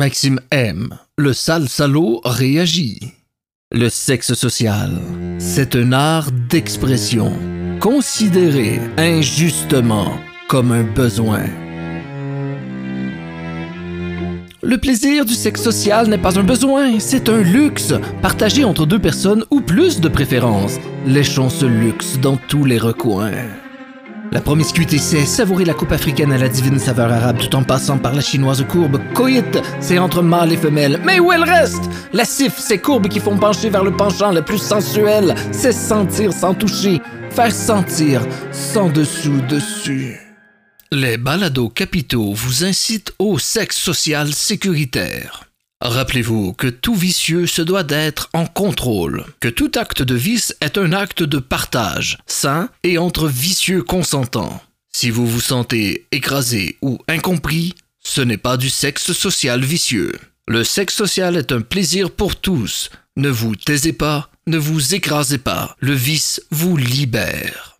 Maxime aime. Le sale salaud réagit. Le sexe social, c'est un art d'expression, considéré injustement comme un besoin. Le plaisir du sexe social n'est pas un besoin, c'est un luxe, partagé entre deux personnes ou plus de préférence. Léchons ce luxe dans tous les recoins. La promiscuité, c'est savourer la coupe africaine à la divine saveur arabe tout en passant par la chinoise courbe. Coït, c'est entre mâle et femelle. Mais où est le reste? La sif, c'est courbes qui font pencher vers le penchant le plus sensuel. C'est sentir sans toucher. Faire sentir sans dessous dessus. Les balados capitaux vous incitent au sexe social sécuritaire. Rappelez-vous que tout vicieux se doit d'être en contrôle, que tout acte de vice est un acte de partage, sain et entre vicieux consentants. Si vous vous sentez écrasé ou incompris, ce n'est pas du sexe social vicieux. Le sexe social est un plaisir pour tous. Ne vous taisez pas, ne vous écrasez pas. Le vice vous libère.